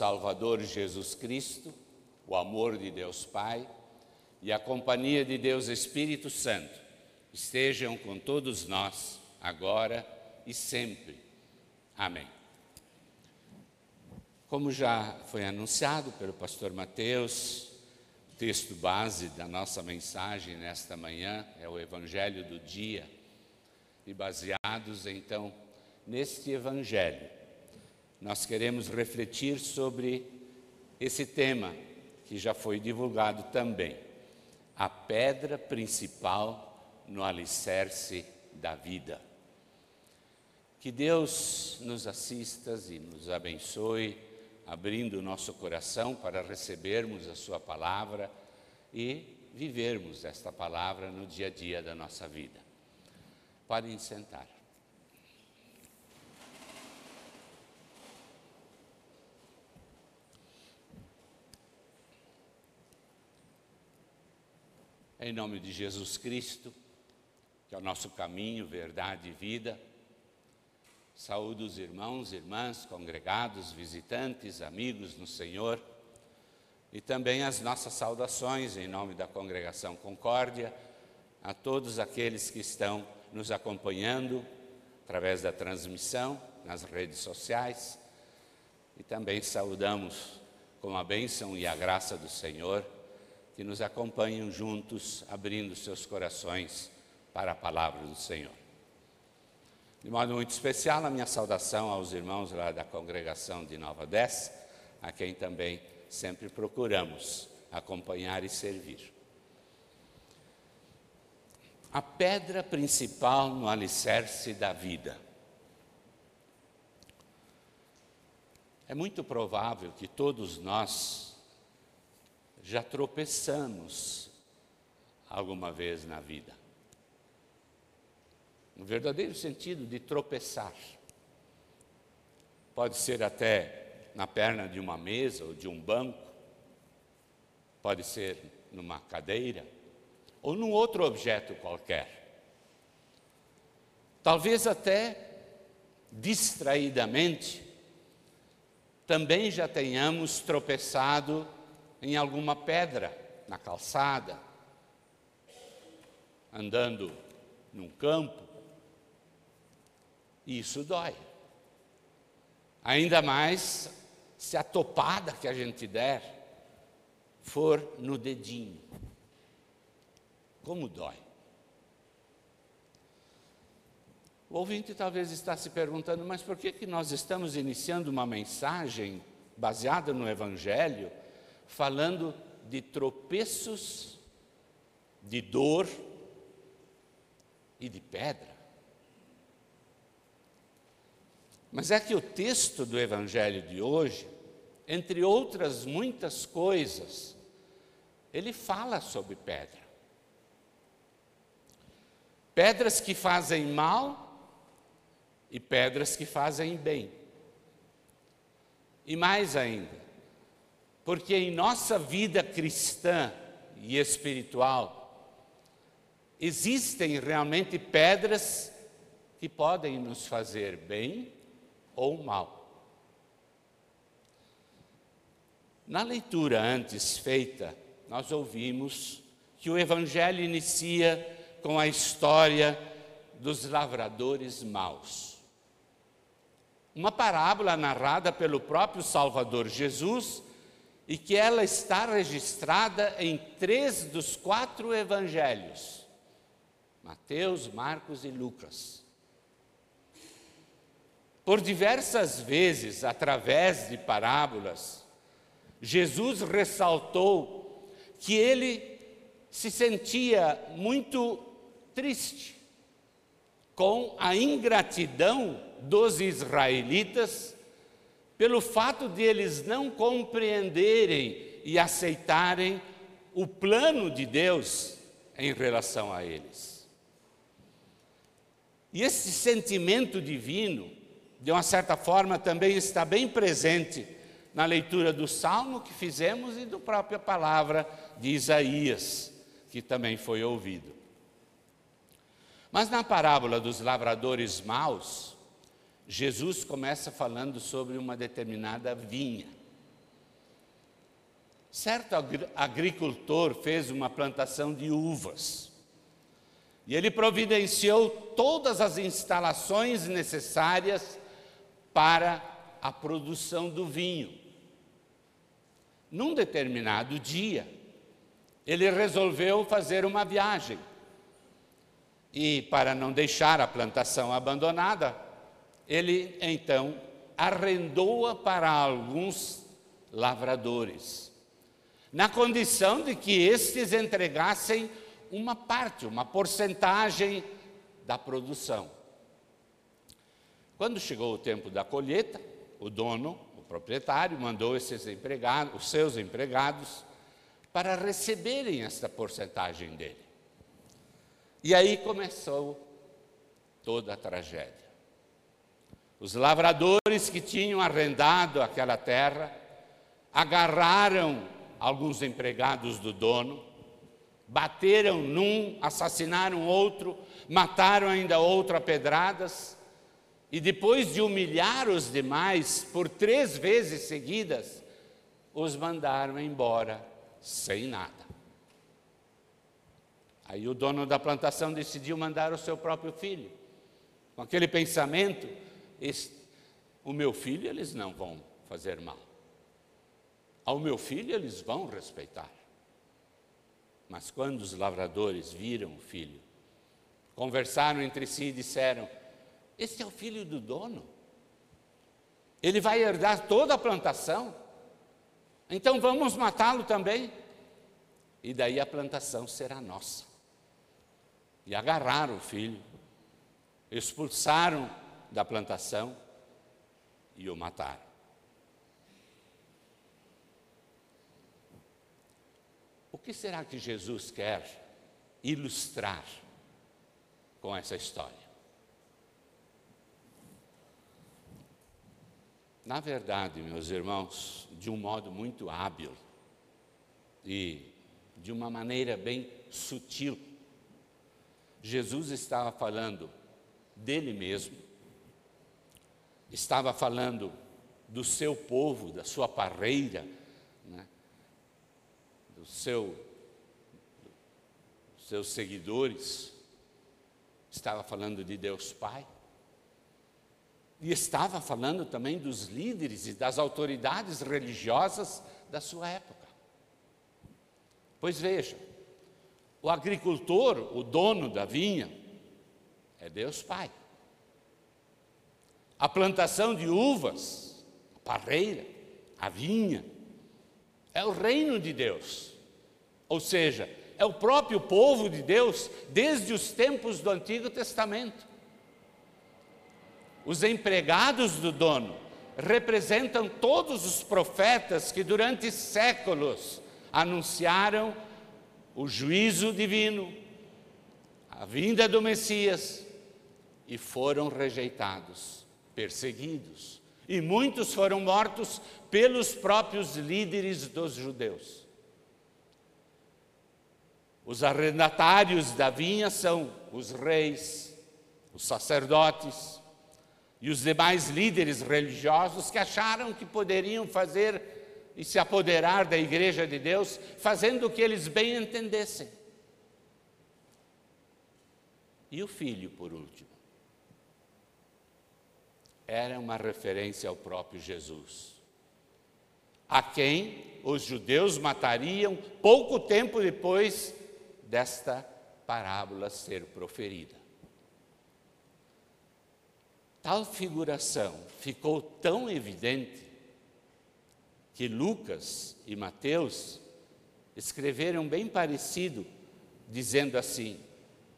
Salvador Jesus Cristo, o amor de Deus Pai e a companhia de Deus Espírito Santo estejam com todos nós, agora e sempre. Amém. Como já foi anunciado pelo pastor Mateus, o texto base da nossa mensagem nesta manhã é o Evangelho do dia. E baseados então neste Evangelho, nós queremos refletir sobre esse tema que já foi divulgado também a pedra principal no alicerce da vida. Que Deus nos assista e nos abençoe, abrindo o nosso coração para recebermos a Sua palavra e vivermos esta palavra no dia a dia da nossa vida. Podem sentar. Em nome de Jesus Cristo, que é o nosso caminho, verdade e vida. Saúde os irmãos, irmãs, congregados, visitantes, amigos no Senhor. E também as nossas saudações em nome da congregação Concórdia a todos aqueles que estão nos acompanhando através da transmissão nas redes sociais. E também saudamos com a bênção e a graça do Senhor que nos acompanham juntos, abrindo seus corações para a palavra do Senhor. De modo muito especial, a minha saudação aos irmãos lá da congregação de Nova Dez, a quem também sempre procuramos acompanhar e servir. A pedra principal no alicerce da vida. É muito provável que todos nós já tropeçamos alguma vez na vida. No verdadeiro sentido de tropeçar. Pode ser até na perna de uma mesa ou de um banco, pode ser numa cadeira ou num outro objeto qualquer. Talvez até distraidamente também já tenhamos tropeçado em alguma pedra na calçada, andando num campo, isso dói. Ainda mais se a topada que a gente der for no dedinho. Como dói. O ouvinte talvez está se perguntando, mas por que, que nós estamos iniciando uma mensagem baseada no Evangelho falando de tropeços, de dor e de pedra. Mas é que o texto do Evangelho de hoje, entre outras muitas coisas, ele fala sobre pedra. Pedras que fazem mal e pedras que fazem bem. E mais ainda, porque em nossa vida cristã e espiritual, existem realmente pedras que podem nos fazer bem ou mal. Na leitura antes feita, nós ouvimos que o Evangelho inicia com a história dos lavradores maus. Uma parábola narrada pelo próprio Salvador Jesus e que ela está registrada em três dos quatro evangelhos: Mateus, Marcos e Lucas. Por diversas vezes, através de parábolas, Jesus ressaltou que ele se sentia muito triste com a ingratidão dos israelitas pelo fato de eles não compreenderem e aceitarem o plano de Deus em relação a eles. E esse sentimento divino, de uma certa forma, também está bem presente na leitura do salmo que fizemos e da própria palavra de Isaías, que também foi ouvido. Mas na parábola dos lavradores maus, Jesus começa falando sobre uma determinada vinha. Certo agricultor fez uma plantação de uvas e ele providenciou todas as instalações necessárias para a produção do vinho. Num determinado dia, ele resolveu fazer uma viagem. E, para não deixar a plantação abandonada, ele então arrendou-a para alguns lavradores na condição de que estes entregassem uma parte, uma porcentagem da produção. Quando chegou o tempo da colheita, o dono, o proprietário, mandou esses empregados, os seus empregados, para receberem esta porcentagem dele. E aí começou toda a tragédia. Os lavradores que tinham arrendado aquela terra agarraram alguns empregados do dono, bateram num, assassinaram outro, mataram ainda outro a pedradas, e depois de humilhar os demais por três vezes seguidas, os mandaram embora sem nada. Aí o dono da plantação decidiu mandar o seu próprio filho, com aquele pensamento: o meu filho eles não vão fazer mal. Ao meu filho eles vão respeitar. Mas quando os lavradores viram o filho, conversaram entre si e disseram: Este é o filho do dono. Ele vai herdar toda a plantação. Então vamos matá-lo também. E daí a plantação será nossa. E agarraram o filho, expulsaram da plantação e o mataram. O que será que Jesus quer ilustrar com essa história? Na verdade, meus irmãos, de um modo muito hábil e de uma maneira bem sutil, Jesus estava falando dele mesmo, estava falando do seu povo, da sua parreira, do seu, dos seus seguidores, estava falando de Deus Pai, e estava falando também dos líderes e das autoridades religiosas da sua época. Pois veja, o agricultor, o dono da vinha, é Deus Pai. A plantação de uvas, a parreira, a vinha, é o reino de Deus. Ou seja, é o próprio povo de Deus desde os tempos do Antigo Testamento. Os empregados do dono representam todos os profetas que durante séculos anunciaram o juízo divino, a vinda do Messias e foram rejeitados, perseguidos. E muitos foram mortos pelos próprios líderes dos judeus. Os arrendatários da vinha são os reis, os sacerdotes e os demais líderes religiosos que acharam que poderiam fazer e se apoderar da igreja de Deus, fazendo o que eles bem entendessem. E o filho, por último, era uma referência ao próprio Jesus a quem os judeus matariam pouco tempo depois desta parábola ser proferida. Tal figuração ficou tão evidente que Lucas e Mateus escreveram bem parecido, dizendo assim: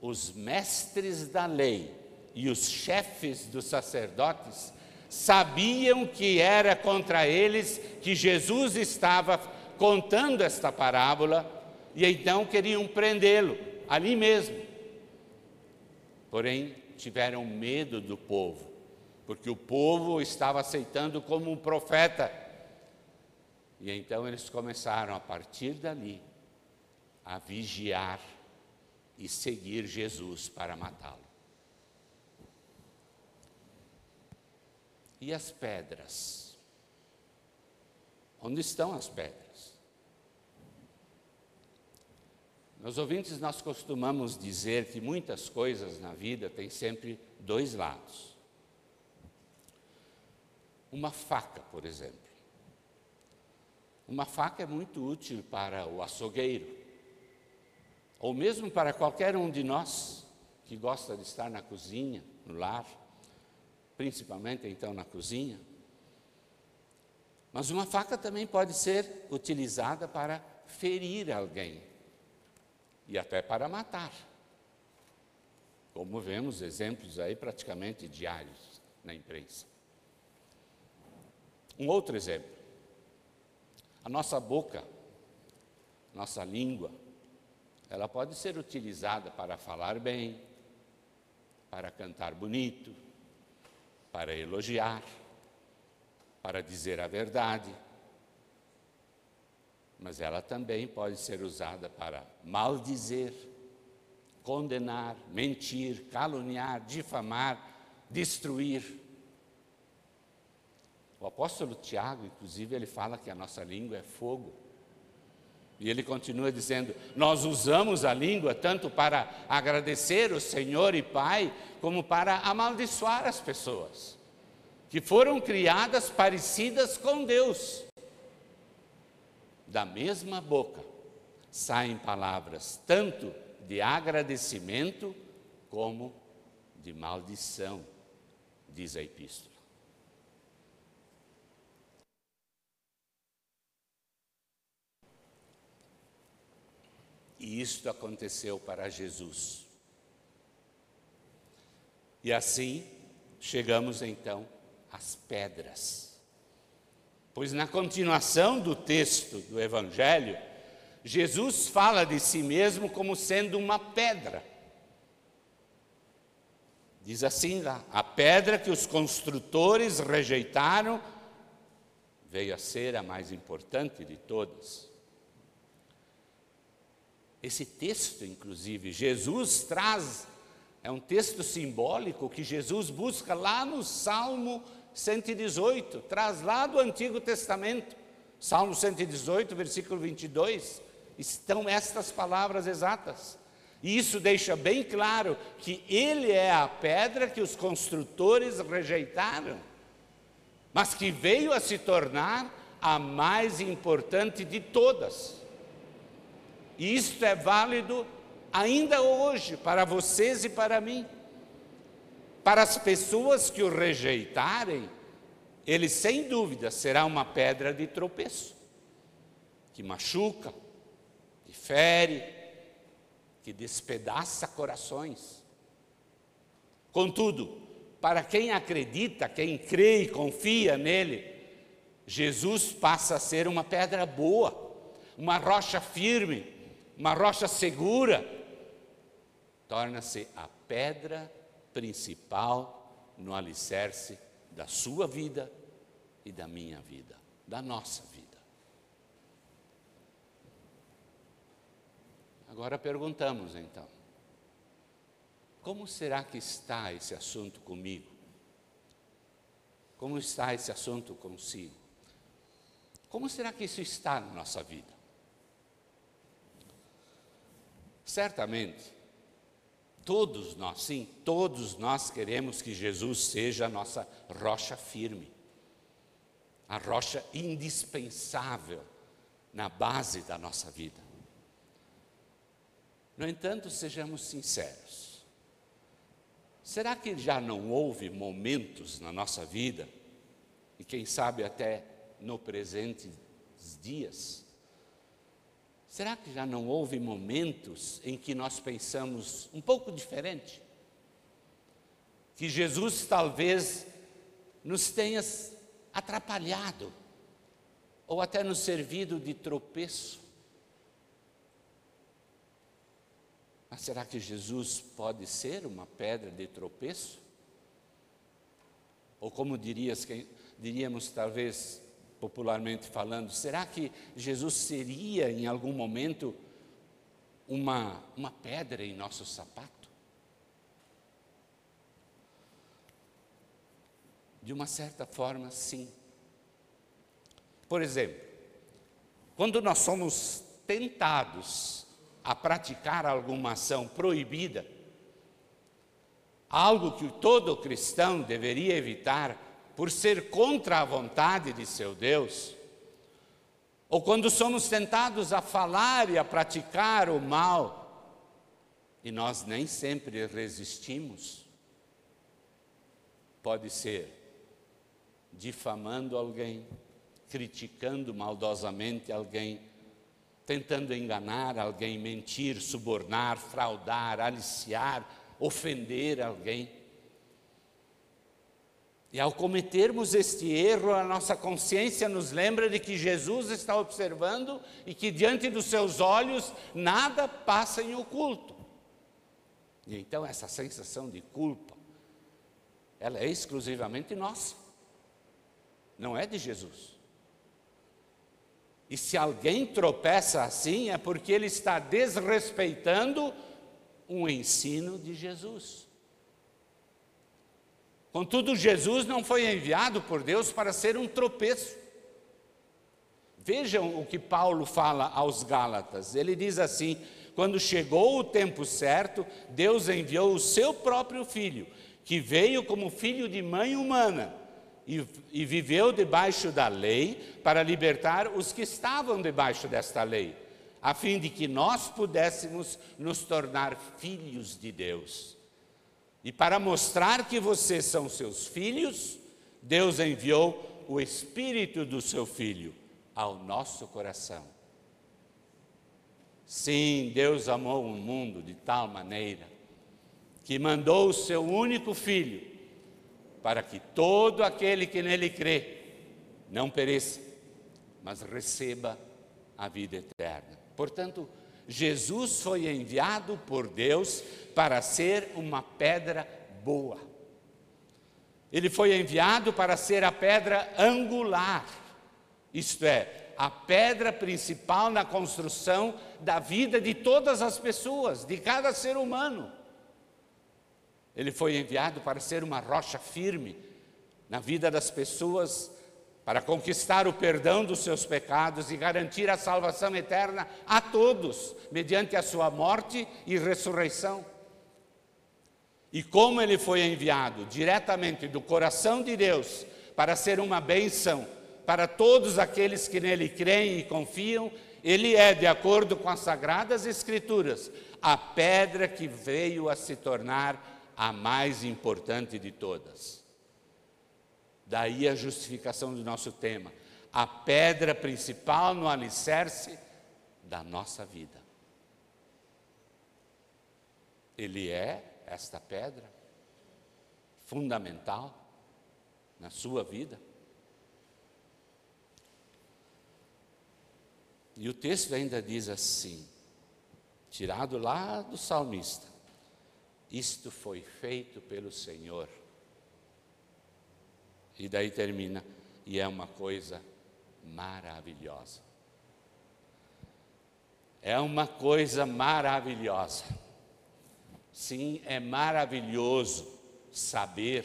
os mestres da lei e os chefes dos sacerdotes sabiam que era contra eles que Jesus estava contando esta parábola e então queriam prendê-lo ali mesmo. Porém, tiveram medo do povo, porque o povo estava aceitando como um profeta. E então eles começaram a partir dali a vigiar e seguir Jesus para matá-lo. E as pedras? Onde estão as pedras? Meus ouvintes, nós costumamos dizer que muitas coisas na vida têm sempre dois lados. Uma faca, por exemplo. Uma faca é muito útil para o açougueiro, ou mesmo para qualquer um de nós que gosta de estar na cozinha, no lar, principalmente então na cozinha. Mas uma faca também pode ser utilizada para ferir alguém e até para matar. Como vemos exemplos aí praticamente diários na imprensa. Um outro exemplo. A nossa boca, nossa língua, ela pode ser utilizada para falar bem, para cantar bonito, para elogiar, para dizer a verdade, mas ela também pode ser usada para maldizer, condenar, mentir, caluniar, difamar, destruir. O apóstolo Tiago, inclusive, ele fala que a nossa língua é fogo. E ele continua dizendo: Nós usamos a língua tanto para agradecer o Senhor e Pai, como para amaldiçoar as pessoas, que foram criadas parecidas com Deus da mesma boca saem palavras tanto de agradecimento como de maldição, diz a epístola. E isto aconteceu para Jesus. E assim chegamos então às pedras. Pois na continuação do texto do Evangelho, Jesus fala de si mesmo como sendo uma pedra. Diz assim lá: a pedra que os construtores rejeitaram veio a ser a mais importante de todas. Esse texto, inclusive, Jesus traz, é um texto simbólico que Jesus busca lá no Salmo 118, traz lá do Antigo Testamento, Salmo 118, versículo 22, estão estas palavras exatas. E isso deixa bem claro que ele é a pedra que os construtores rejeitaram, mas que veio a se tornar a mais importante de todas. E isto é válido ainda hoje para vocês e para mim. Para as pessoas que o rejeitarem, ele sem dúvida será uma pedra de tropeço, que machuca, que fere, que despedaça corações. Contudo, para quem acredita, quem crê e confia nele, Jesus passa a ser uma pedra boa, uma rocha firme, uma rocha segura, torna-se a pedra principal no alicerce da sua vida e da minha vida, da nossa vida. Agora perguntamos então: como será que está esse assunto comigo? Como está esse assunto consigo? Como será que isso está na nossa vida? Certamente, Todos nós, sim, todos nós queremos que Jesus seja a nossa rocha firme, a rocha indispensável na base da nossa vida. No entanto, sejamos sinceros. Será que já não houve momentos na nossa vida, e quem sabe até no presente dias, Será que já não houve momentos em que nós pensamos um pouco diferente? Que Jesus talvez nos tenha atrapalhado, ou até nos servido de tropeço. Mas será que Jesus pode ser uma pedra de tropeço? Ou como dirias, diríamos talvez popularmente falando, será que Jesus seria em algum momento uma, uma pedra em nosso sapato? De uma certa forma, sim. Por exemplo, quando nós somos tentados a praticar alguma ação proibida, algo que todo cristão deveria evitar por ser contra a vontade de seu Deus, ou quando somos tentados a falar e a praticar o mal, e nós nem sempre resistimos, pode ser difamando alguém, criticando maldosamente alguém, tentando enganar alguém, mentir, subornar, fraudar, aliciar, ofender alguém. E ao cometermos este erro, a nossa consciência nos lembra de que Jesus está observando e que diante dos seus olhos nada passa em oculto. E então essa sensação de culpa, ela é exclusivamente nossa, não é de Jesus. E se alguém tropeça assim, é porque ele está desrespeitando um ensino de Jesus. Contudo, Jesus não foi enviado por Deus para ser um tropeço. Vejam o que Paulo fala aos Gálatas. Ele diz assim: quando chegou o tempo certo, Deus enviou o seu próprio filho, que veio como filho de mãe humana e, e viveu debaixo da lei para libertar os que estavam debaixo desta lei, a fim de que nós pudéssemos nos tornar filhos de Deus. E para mostrar que vocês são seus filhos, Deus enviou o Espírito do seu Filho ao nosso coração. Sim, Deus amou o mundo de tal maneira que mandou o seu único filho para que todo aquele que nele crê não pereça, mas receba a vida eterna. Portanto, Jesus foi enviado por Deus para ser uma pedra boa. Ele foi enviado para ser a pedra angular, isto é, a pedra principal na construção da vida de todas as pessoas, de cada ser humano. Ele foi enviado para ser uma rocha firme na vida das pessoas, para conquistar o perdão dos seus pecados e garantir a salvação eterna a todos, mediante a sua morte e ressurreição. E como ele foi enviado diretamente do coração de Deus para ser uma bênção para todos aqueles que nele creem e confiam, ele é, de acordo com as Sagradas Escrituras, a pedra que veio a se tornar a mais importante de todas. Daí a justificação do nosso tema, a pedra principal no alicerce da nossa vida. Ele é esta pedra fundamental na sua vida. E o texto ainda diz assim, tirado lá do salmista: Isto foi feito pelo Senhor. E daí termina, e é uma coisa maravilhosa. É uma coisa maravilhosa. Sim, é maravilhoso saber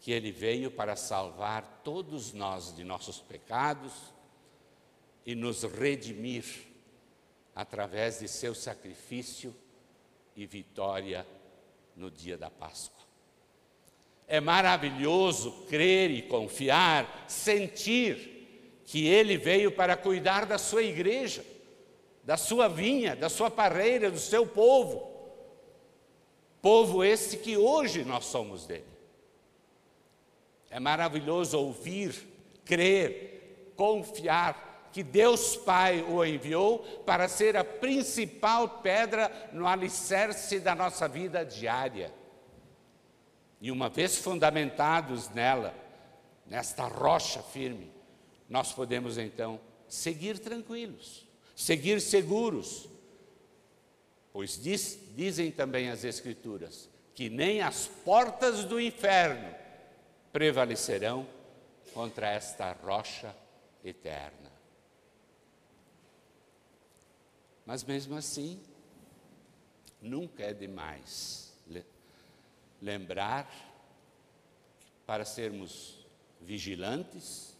que Ele veio para salvar todos nós de nossos pecados e nos redimir através de seu sacrifício e vitória no dia da Páscoa. É maravilhoso crer e confiar, sentir que Ele veio para cuidar da sua igreja, da sua vinha, da sua parreira, do seu povo. Povo esse que hoje nós somos dele. É maravilhoso ouvir, crer, confiar que Deus Pai o enviou para ser a principal pedra no alicerce da nossa vida diária. E uma vez fundamentados nela, nesta rocha firme, nós podemos então seguir tranquilos, seguir seguros, pois diz, dizem também as Escrituras que nem as portas do inferno prevalecerão contra esta rocha eterna. Mas mesmo assim, nunca é demais lembrar para sermos vigilantes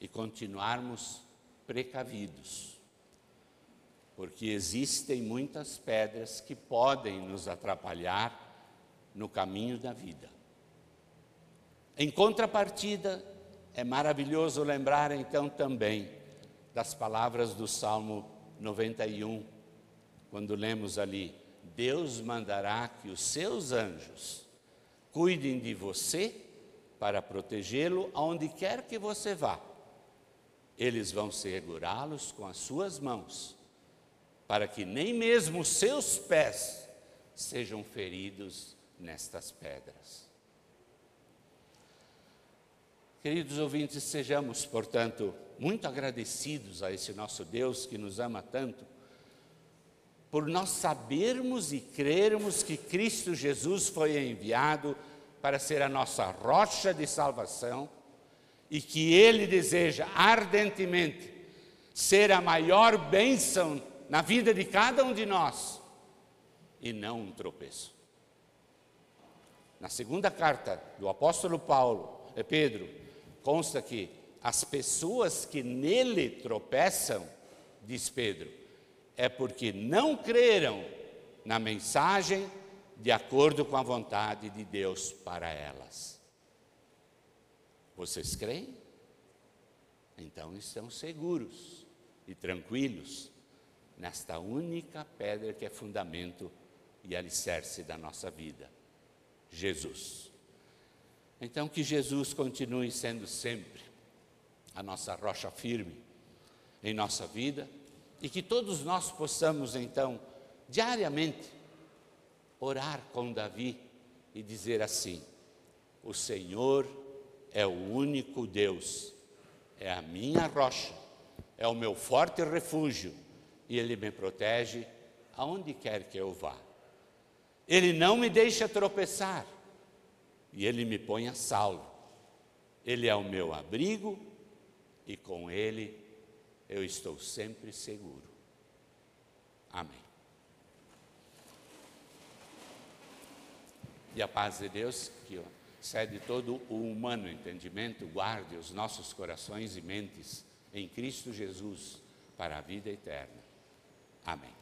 e continuarmos precavidos. porque existem muitas pedras que podem nos atrapalhar no caminho da vida. Em contrapartida, é maravilhoso lembrar então também das palavras do Salmo 91, quando lemos ali: Deus mandará que os seus anjos cuidem de você para protegê-lo aonde quer que você vá. Eles vão segurá-los com as suas mãos, para que nem mesmo os seus pés sejam feridos nestas pedras. Queridos ouvintes, sejamos, portanto, muito agradecidos a esse nosso Deus que nos ama tanto, por nós sabermos e crermos que Cristo Jesus foi enviado para ser a nossa rocha de salvação e que Ele deseja ardentemente ser a maior bênção na vida de cada um de nós e não um tropeço. Na segunda carta do apóstolo Paulo, é Pedro, consta que as pessoas que nele tropeçam, diz Pedro, é porque não creram na mensagem de acordo com a vontade de Deus para elas. Vocês creem? Então estão seguros e tranquilos nesta única pedra que é fundamento e alicerce da nossa vida, Jesus. Então, que Jesus continue sendo sempre a nossa rocha firme em nossa vida e que todos nós possamos, então, diariamente, orar com Davi e dizer assim: O Senhor é o único Deus, é a minha rocha, é o meu forte refúgio e Ele me protege aonde quer que eu vá. Ele não me deixa tropeçar e Ele me põe a salvo. Ele é o meu abrigo e com Ele eu estou sempre seguro. Amém. E a paz de Deus, que excede todo o humano entendimento, guarde os nossos corações e mentes em Cristo Jesus para a vida eterna. Amém.